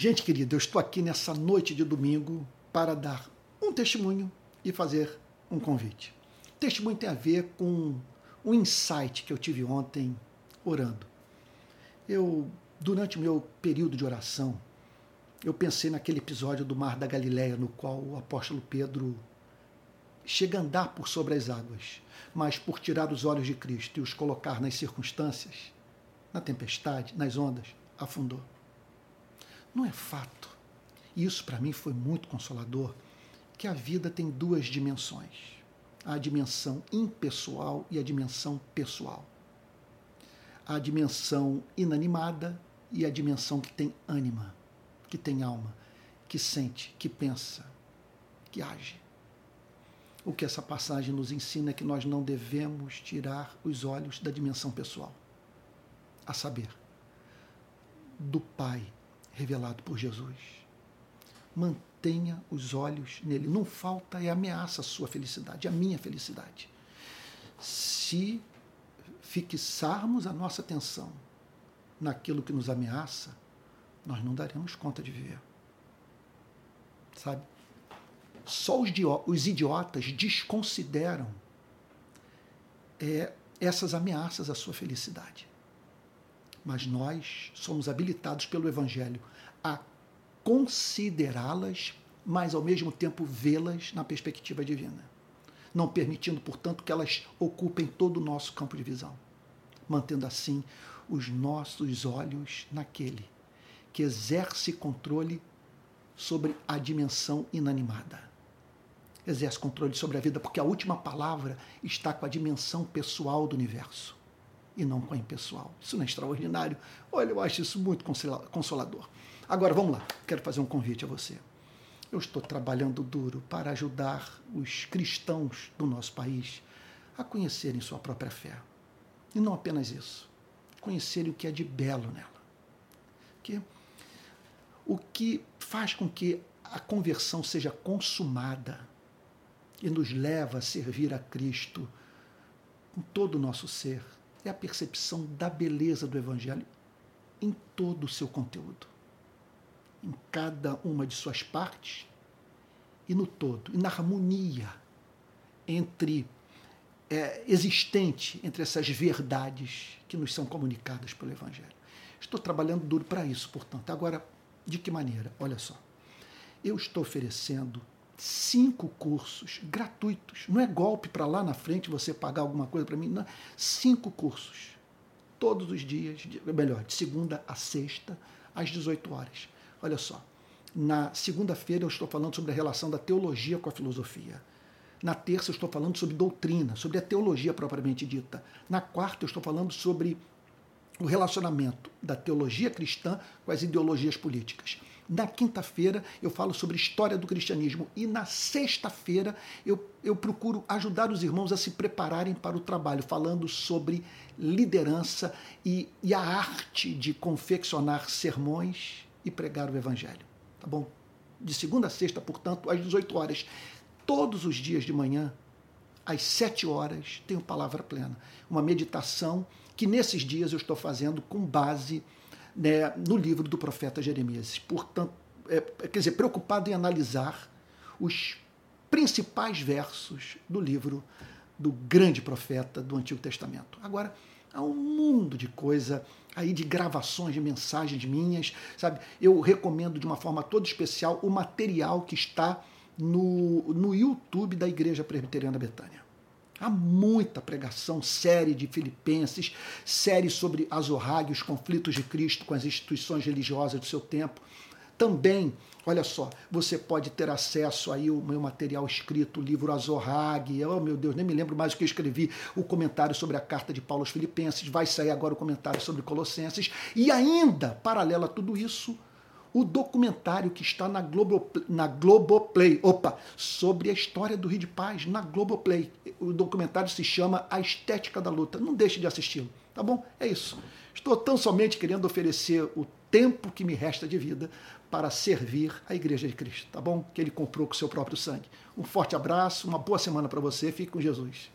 Gente querida, eu estou aqui nessa noite de domingo para dar um testemunho e fazer um convite. O testemunho tem a ver com um insight que eu tive ontem orando. Eu, durante o meu período de oração, eu pensei naquele episódio do Mar da Galileia, no qual o apóstolo Pedro chega a andar por sobre as águas, mas por tirar os olhos de Cristo e os colocar nas circunstâncias, na tempestade, nas ondas, afundou. Não é fato. E isso para mim foi muito consolador, que a vida tem duas dimensões: a dimensão impessoal e a dimensão pessoal. A dimensão inanimada e a dimensão que tem ânima, que tem alma, que sente, que pensa, que age. O que essa passagem nos ensina é que nós não devemos tirar os olhos da dimensão pessoal, a saber, do Pai revelado por Jesus. Mantenha os olhos nele. Não falta e ameaça a sua felicidade, a minha felicidade. Se fixarmos a nossa atenção naquilo que nos ameaça, nós não daremos conta de viver. Sabe? Só os idiotas desconsideram é, essas ameaças à sua felicidade. Mas nós somos habilitados pelo Evangelho a considerá-las, mas ao mesmo tempo vê-las na perspectiva divina, não permitindo, portanto, que elas ocupem todo o nosso campo de visão, mantendo assim os nossos olhos naquele que exerce controle sobre a dimensão inanimada. Exerce controle sobre a vida, porque a última palavra está com a dimensão pessoal do universo e não com a impessoal. Isso não é extraordinário? Olha, eu acho isso muito consolador. Agora, vamos lá, quero fazer um convite a você. Eu estou trabalhando duro para ajudar os cristãos do nosso país a conhecerem sua própria fé. E não apenas isso, conhecerem o que é de belo nela. Que o que faz com que a conversão seja consumada e nos leva a servir a Cristo com todo o nosso ser é a percepção da beleza do Evangelho em todo o seu conteúdo, em cada uma de suas partes e no todo, e na harmonia entre é, existente entre essas verdades que nos são comunicadas pelo Evangelho. Estou trabalhando duro para isso, portanto. Agora, de que maneira? Olha só. Eu estou oferecendo cinco cursos gratuitos. Não é golpe para lá na frente você pagar alguma coisa para mim. Não. Cinco cursos. Todos os dias, melhor, de segunda a sexta, às 18 horas. Olha só. Na segunda-feira eu estou falando sobre a relação da teologia com a filosofia. Na terça eu estou falando sobre doutrina, sobre a teologia propriamente dita. Na quarta eu estou falando sobre o relacionamento da teologia cristã com as ideologias políticas. Na quinta-feira eu falo sobre história do cristianismo e na sexta-feira eu, eu procuro ajudar os irmãos a se prepararem para o trabalho, falando sobre liderança e, e a arte de confeccionar sermões e pregar o evangelho. Tá bom? De segunda a sexta, portanto, às 18 horas, todos os dias de manhã, às 7 horas, tenho palavra plena. Uma meditação que nesses dias eu estou fazendo com base né, no livro do profeta Jeremias. Portanto, é, quer dizer, preocupado em analisar os principais versos do livro do grande profeta do Antigo Testamento. Agora, há um mundo de coisa aí de gravações, de mensagens minhas, sabe? Eu recomendo de uma forma toda especial o material que está no, no YouTube da Igreja Presbiteriana Betânia. Há muita pregação, série de Filipenses, série sobre Azorrague, os conflitos de Cristo com as instituições religiosas do seu tempo. Também, olha só, você pode ter acesso aí ao meu material escrito, o livro Azorrague. Oh, meu Deus, nem me lembro mais o que eu escrevi, o comentário sobre a carta de Paulo aos Filipenses. Vai sair agora o comentário sobre Colossenses. E ainda, paralelo a tudo isso, o documentário que está na, Globo, na Globoplay, opa, sobre a história do Rio de Paz, na Globoplay. O documentário se chama A Estética da Luta. Não deixe de assisti-lo, tá bom? É isso. Estou tão somente querendo oferecer o tempo que me resta de vida para servir a Igreja de Cristo, tá bom? Que ele comprou com seu próprio sangue. Um forte abraço, uma boa semana para você, fique com Jesus.